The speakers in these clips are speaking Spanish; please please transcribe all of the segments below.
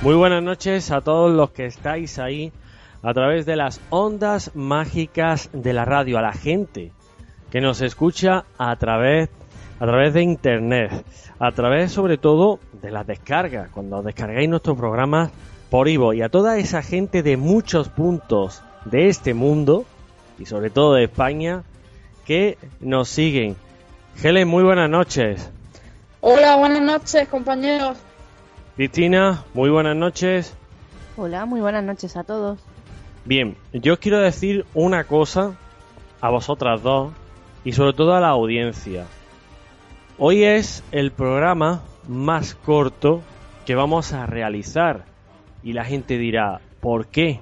Muy buenas noches a todos los que estáis ahí a través de las ondas mágicas de la radio, a la gente que nos escucha a través a través de internet, a través sobre todo de las descargas, cuando descargáis nuestros programas por Ivo y a toda esa gente de muchos puntos de este mundo y sobre todo de España que nos siguen. Helen, muy buenas noches. Hola, buenas noches, compañeros. Cristina, muy buenas noches. Hola, muy buenas noches a todos. Bien, yo os quiero decir una cosa a vosotras dos y sobre todo a la audiencia. Hoy es el programa más corto que vamos a realizar y la gente dirá, ¿por qué?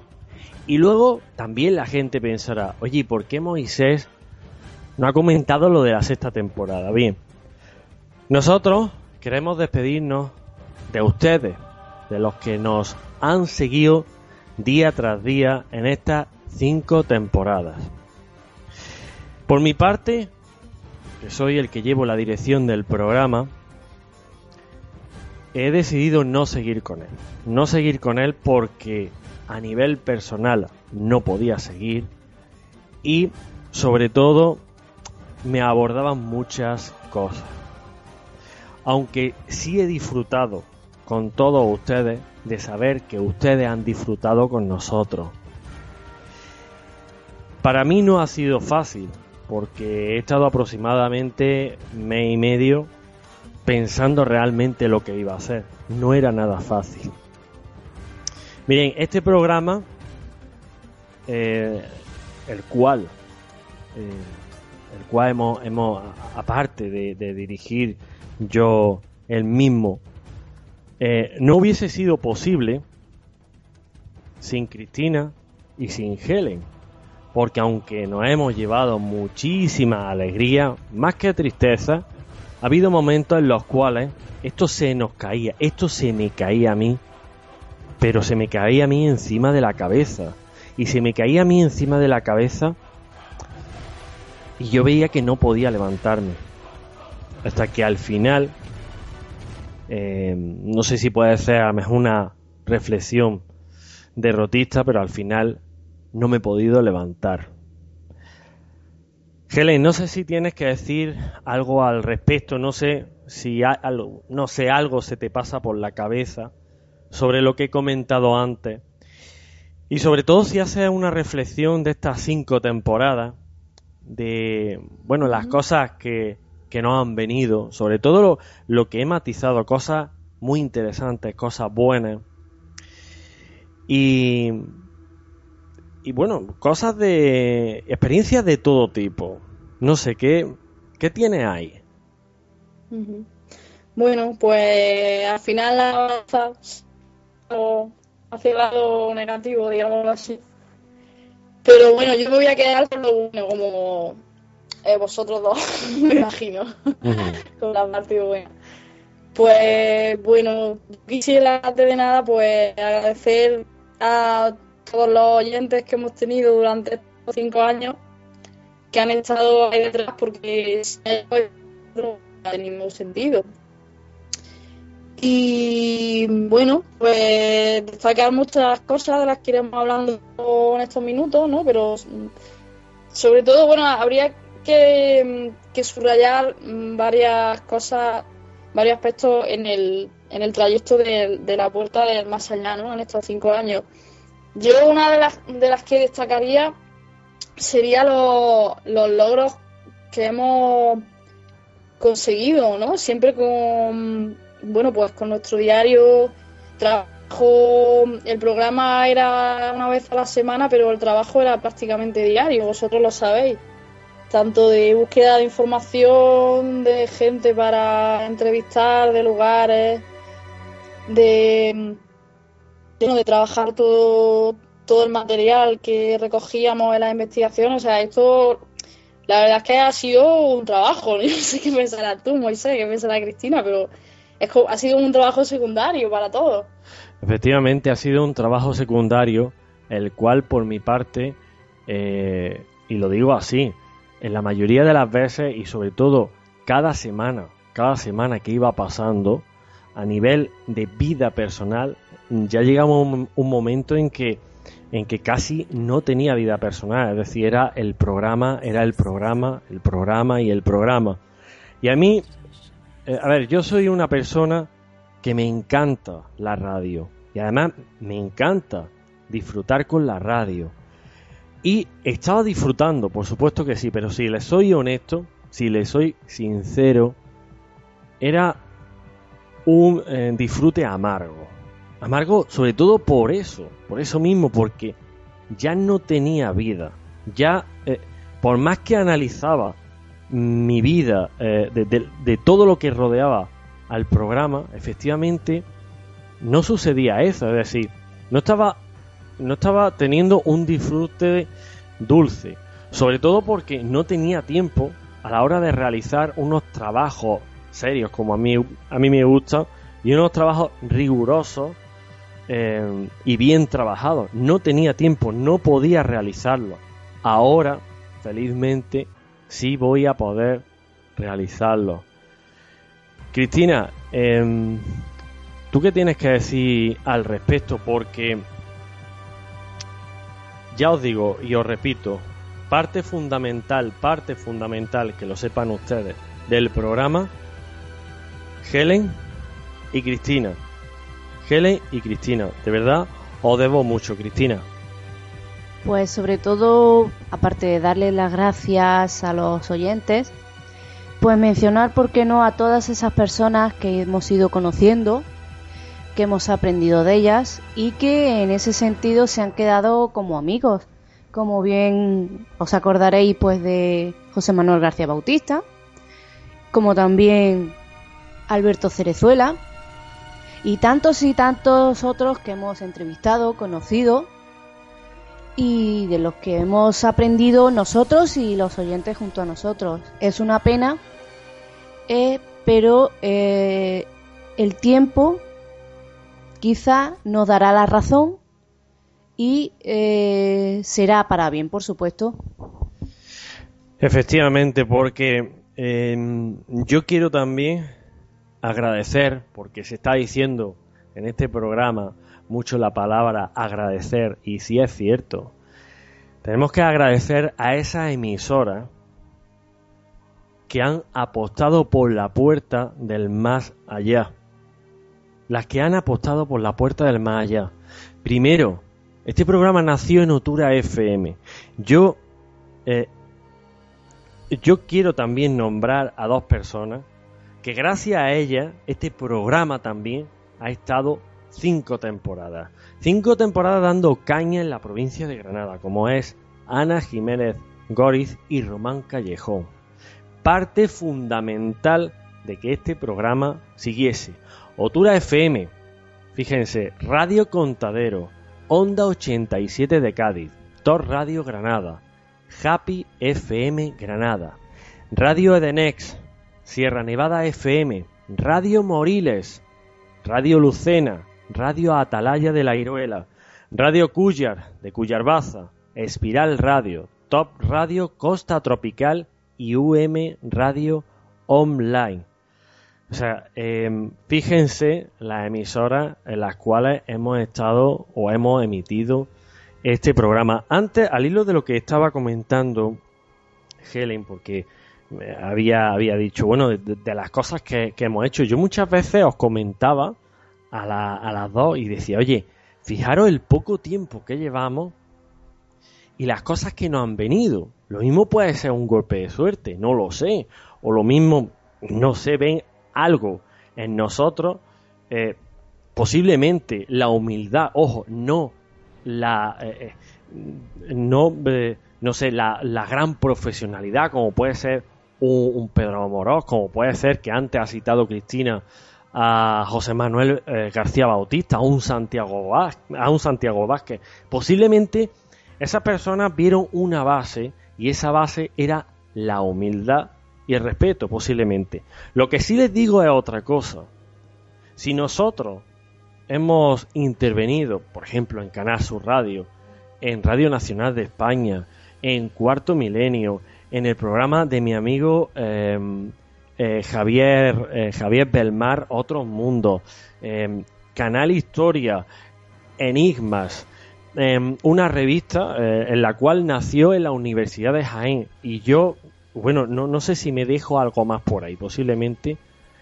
Y luego también la gente pensará, oye, ¿por qué Moisés no ha comentado lo de la sexta temporada? Bien, nosotros queremos despedirnos de ustedes, de los que nos han seguido día tras día en estas cinco temporadas. Por mi parte, que soy el que llevo la dirección del programa, he decidido no seguir con él. No seguir con él porque a nivel personal no podía seguir y sobre todo me abordaban muchas cosas. Aunque sí he disfrutado con todos ustedes de saber que ustedes han disfrutado con nosotros. Para mí no ha sido fácil porque he estado aproximadamente mes y medio pensando realmente lo que iba a hacer. No era nada fácil. Miren, este programa, eh, el cual, eh, el cual hemos, hemos aparte de, de, dirigir yo el mismo, eh, no hubiese sido posible sin Cristina y sin Helen. Porque aunque nos hemos llevado muchísima alegría, más que tristeza, ha habido momentos en los cuales esto se nos caía, esto se me caía a mí, pero se me caía a mí encima de la cabeza. Y se me caía a mí encima de la cabeza y yo veía que no podía levantarme. Hasta que al final, eh, no sé si puede ser a lo mejor una reflexión derrotista, pero al final no me he podido levantar. Helen, no sé si tienes que decir algo al respecto, no sé si algo, no sé, algo se te pasa por la cabeza sobre lo que he comentado antes. Y sobre todo si haces una reflexión de estas cinco temporadas, de, bueno, las cosas que, que nos han venido, sobre todo lo, lo que he matizado, cosas muy interesantes, cosas buenas. Y y bueno, cosas de experiencias de todo tipo. No sé, ¿qué, qué tiene ahí? Bueno, pues al final avanza hacia el lado negativo, digámoslo así. Pero bueno, yo me voy a quedar con lo bueno, como eh, vosotros dos, me imagino, con la parte buena. Pues bueno, quisiera antes de nada pues agradecer a todos los oyentes que hemos tenido durante estos cinco años que han estado ahí detrás porque no ha ningún sentido. Y bueno, pues destacar muchas cosas de las que iremos hablando en estos minutos, ¿no? Pero sobre todo, bueno, habría que, que subrayar varias cosas, varios aspectos en el, en el trayecto de, de la puerta del más allá, ¿no? En estos cinco años. Yo una de las, de las que destacaría sería los logros que hemos conseguido, ¿no? Siempre con, bueno, pues con nuestro diario trabajo el programa era una vez a la semana, pero el trabajo era prácticamente diario, vosotros lo sabéis. Tanto de búsqueda de información, de gente para entrevistar, de lugares, de, de, trabajar todo, todo el material que recogíamos en las investigaciones. O sea, esto, la verdad es que ha sido un trabajo. No sé qué pensará tú, Moisés, qué pensará Cristina, pero es, ha sido un trabajo secundario para todos. Efectivamente, ha sido un trabajo secundario, el cual por mi parte, eh, y lo digo así, en la mayoría de las veces y sobre todo cada semana, cada semana que iba pasando, a nivel de vida personal, ya llegamos a un, momento en que en que casi no tenía vida personal, es decir, era el programa, era el programa, el programa y el programa. Y a mí, eh, a ver, yo soy una persona que me encanta la radio y además me encanta disfrutar con la radio. Y estaba disfrutando, por supuesto que sí, pero si le soy honesto, si le soy sincero, era un eh, disfrute amargo. Amargo sobre todo por eso, por eso mismo, porque ya no tenía vida. Ya, eh, por más que analizaba mi vida, eh, de todo lo que rodeaba al programa, efectivamente no sucedía eso, es decir, no estaba, no estaba teniendo un disfrute dulce, sobre todo porque no tenía tiempo a la hora de realizar unos trabajos serios como a mí, a mí me gusta y unos trabajos rigurosos eh, y bien trabajados. No tenía tiempo, no podía realizarlo. Ahora, felizmente, sí voy a poder realizarlo. Cristina, eh, ¿tú qué tienes que decir al respecto? Porque ya os digo y os repito, parte fundamental, parte fundamental, que lo sepan ustedes, del programa, Helen y Cristina. Helen y Cristina, de verdad os debo mucho, Cristina. Pues sobre todo, aparte de darle las gracias a los oyentes, pues mencionar, ¿por qué no?, a todas esas personas que hemos ido conociendo, que hemos aprendido de ellas y que en ese sentido se han quedado como amigos. Como bien os acordaréis, pues, de José Manuel García Bautista, como también Alberto Cerezuela y tantos y tantos otros que hemos entrevistado, conocido y de los que hemos aprendido nosotros y los oyentes junto a nosotros. Es una pena, eh, pero eh, el tiempo quizá nos dará la razón y eh, será para bien, por supuesto. Efectivamente, porque yo quiero también agradecer, porque se está diciendo en este programa mucho la palabra agradecer y si es cierto, tenemos que agradecer a esa emisora que han apostado por la puerta del más allá. Las que han apostado por la puerta del más allá. Primero, este programa nació en Otura FM. Yo, eh, yo quiero también nombrar a dos personas que gracias a ellas este programa también ha estado cinco temporadas. Cinco temporadas dando caña en la provincia de Granada, como es Ana Jiménez Goriz y Román Callejón. Parte fundamental de que este programa siguiese. Otura FM, fíjense, Radio Contadero, Onda 87 de Cádiz, Tor Radio Granada, Happy FM Granada, Radio Edenex, Sierra Nevada FM, Radio Moriles, Radio Lucena, Radio Atalaya de la Iruela, Radio Cuyar de Cuyarbaza, Espiral Radio, Top Radio Costa Tropical y UM Radio Online. O sea, em, fíjense las emisoras en las cuales hemos estado o hemos emitido este programa. Antes, al hilo de lo que estaba comentando Helen, porque había, había dicho, bueno, de, las cosas que, hemos hecho, yo muchas veces os comentaba a, a las dos y decía, oye, fijaros el poco tiempo que llevamos y las cosas que nos han venido. Lo mismo puede ser un golpe de suerte, no lo sé. O lo mismo, no sé, ven algo en nosotros eh, posiblemente la humildad, ojo, no la, eh, eh, no, no sé, la, la, gran profesionalidad como puede ser un, Pedro Amorós, como puede ser que antes ha citado Cristina a José Manuel García Bautista, a un Santiago Vázquez, a un Santiago Vázquez. Posiblemente esas personas vieron una base y esa base era la humildad y el respeto, posiblemente. Lo que sí les digo es otra cosa. Si nosotros hemos intervenido, por ejemplo, en Canal Sur Radio, en Radio Nacional de España, en Cuarto Milenio, en el programa de mi amigo eh, eh, Javier, eh, Javier Belmar, Otros Mundos, em, Canal Historia, Enigmas, em, una revista eh, en la cual nació en la Universidad de Jaén y yo, bueno, no, no sé si me dejo algo más por ahí, posiblemente.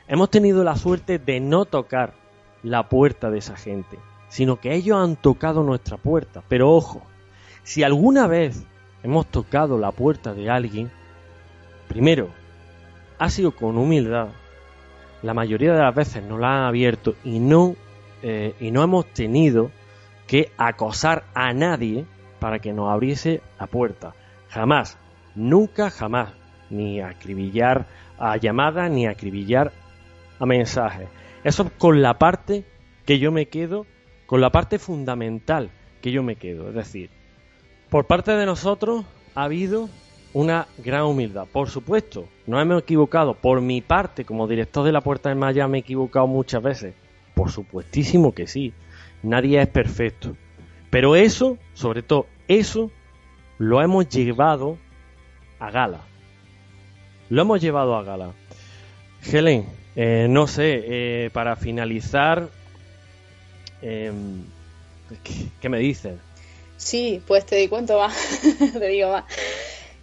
Hemos tenido la suerte de no tocar la puerta de esa gente, sino que ellos han tocado nuestra puerta. Pero ojo, si alguna vez hemos tocado la puerta de alguien, primero, ha sido con humildad, la mayoría de las veces nos la han abierto y no, eh, y no hemos tenido que acosar a nadie para que nos abriese la puerta. Jamás, nunca, jamás, ni acribillar a llamadas, ni acribillar a mensajes. Eso con la parte que yo me quedo, con la parte fundamental que yo me quedo. Es decir, por parte de nosotros ha habido una gran humildad. Por supuesto, no hemos equivocado. Por mi parte, como director de la Puerta del Maya, me he equivocado muchas veces. Por supuestísimo que sí. Nadie es perfecto. Pero eso, sobre todo eso, lo hemos llevado a gala. Lo hemos llevado a gala. Helen, eh, no sé, eh, para finalizar, eh, ¿qué, ¿qué, me dices? Sí, pues te di cuento más, te digo más.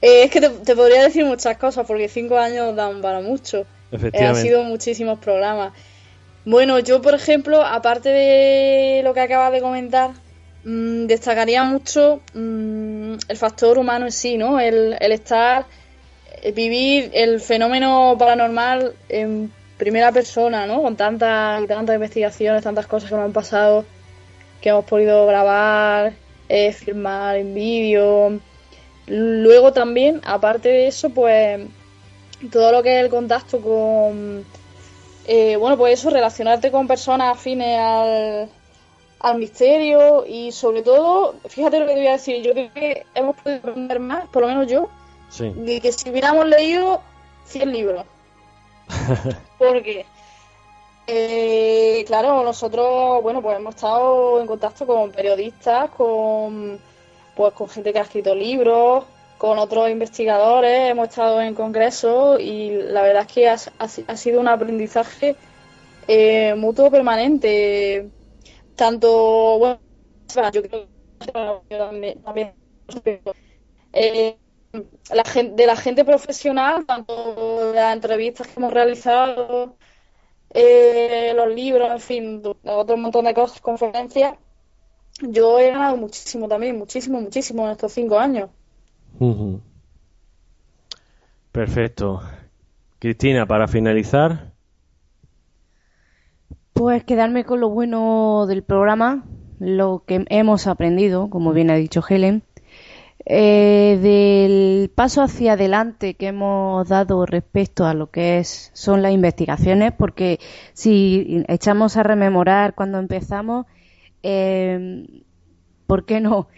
Eh, es que te, te, podría decir muchas cosas porque cinco años dan para mucho. Efectivamente. han sido muchísimos programas. Bueno, yo por ejemplo, aparte de lo que acabas de comentar, mmm, destacaría mucho mmm, el factor humano en sí, ¿no? El, el estar, vivir el fenómeno paranormal en primera persona, ¿no? Con tantas tantas investigaciones, tantas cosas que nos han pasado, que hemos podido grabar, eh, filmar en vídeo. Luego también, aparte de eso, pues todo lo que es el contacto con, eh, bueno, pues eso, relacionarte con personas afines al, al misterio y sobre todo, fíjate lo que te voy a decir, yo creo que hemos podido aprender más, por lo menos yo, Sí. de que si hubiéramos leído 100 libros. Porque, eh, claro, nosotros, bueno, pues hemos estado en contacto con periodistas, con, pues, con gente que ha escrito libros, con otros investigadores, hemos estado en congresos y la verdad es que ha, sido un aprendizaje eh, mutuo permanente. Tanto, bueno, yo creo que también, también eh, la gente, de la gente profesional, tanto las entrevistas que hemos realizado, eh, los libros, en fin, otro montón de cosas, conferencias, yo he ganado muchísimo también, muchísimo, muchísimo en estos cinco años. Uh -huh. Perfecto. Cristina, para finalizar. Pues quedarme con lo bueno del programa, lo que hemos aprendido, como bien ha dicho Helen, eh, del paso hacia adelante que hemos dado respecto a lo que es son las investigaciones, porque si echamos a rememorar cuando empezamos, eh, ¿por qué no?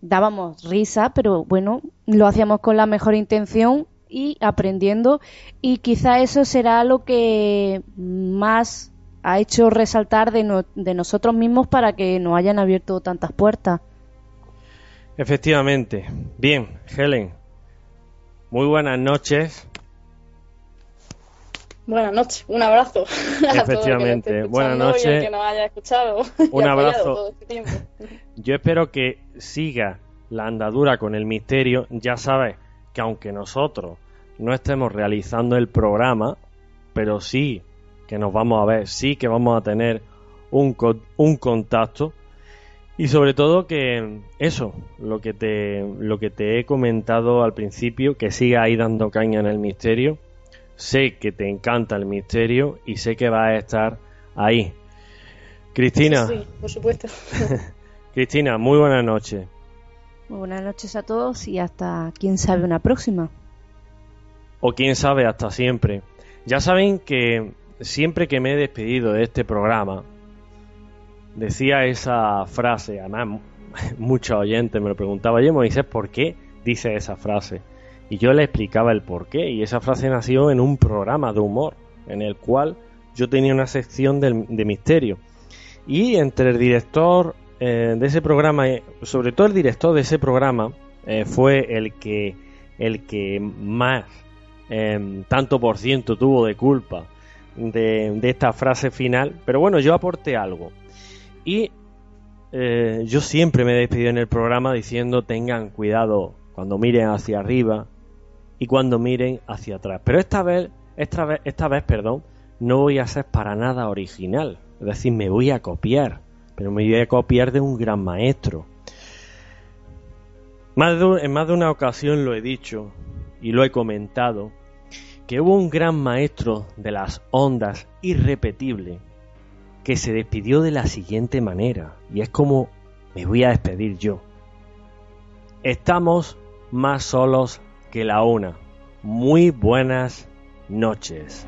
Dábamos risa, pero bueno, lo hacíamos con la mejor intención y aprendiendo, y quizá eso será lo que más ha hecho resaltar de, de nosotros mismos para que nos hayan abierto tantas puertas. Efectivamente. Bien, Helen. Muy buenas noches. Buenas noches, un abrazo. Efectivamente, buenas noches. Que nos haya escuchado. Un abrazo. Este Yo espero que siga la andadura con el misterio. Ya sabes que aunque nosotros no estemos realizando el programa, pero sí que nos vamos a ver, sí que vamos a tener un, un contacto y sobre todo que eso, lo que te lo que te he comentado al principio, que siga ahí dando caña en el misterio. Sé que te encanta el misterio y sé que vas a estar ahí. Cristina. Sí, por supuesto. Cristina, muy buenas noches. Muy buenas noches a todos y hasta quién sabe una próxima. O quién sabe hasta siempre. Ya saben que siempre que me he despedido de este programa, decía esa frase, además muchos oyentes me lo preguntaban, oye Moisés, ¿por qué dice esa frase? Y yo le explicaba el por qué, y esa frase nació en un programa de humor, en el cual yo tenía una sección de, misterio. Y entre el director eh, de ese programa, eh, sobre todo el director de ese programa, eh, fue el que, el que más em, tanto por ciento tuvo de culpa de, esta frase final. Pero bueno, yo aporté algo. Y yo siempre me he despedido en el programa diciendo tengan cuidado cuando miren hacia arriba y cuando miren hacia atrás. Pero esta vez, esta vez, esta vez, perdón, no voy a ser para nada original. Es decir, me voy a copiar pero me voy a copiar de un gran maestro. En más de una ocasión lo he dicho y lo he comentado, que hubo un gran maestro de las ondas irrepetible que se despidió de la siguiente manera, y es como me voy a despedir yo. Estamos más solos que la una. Muy buenas noches.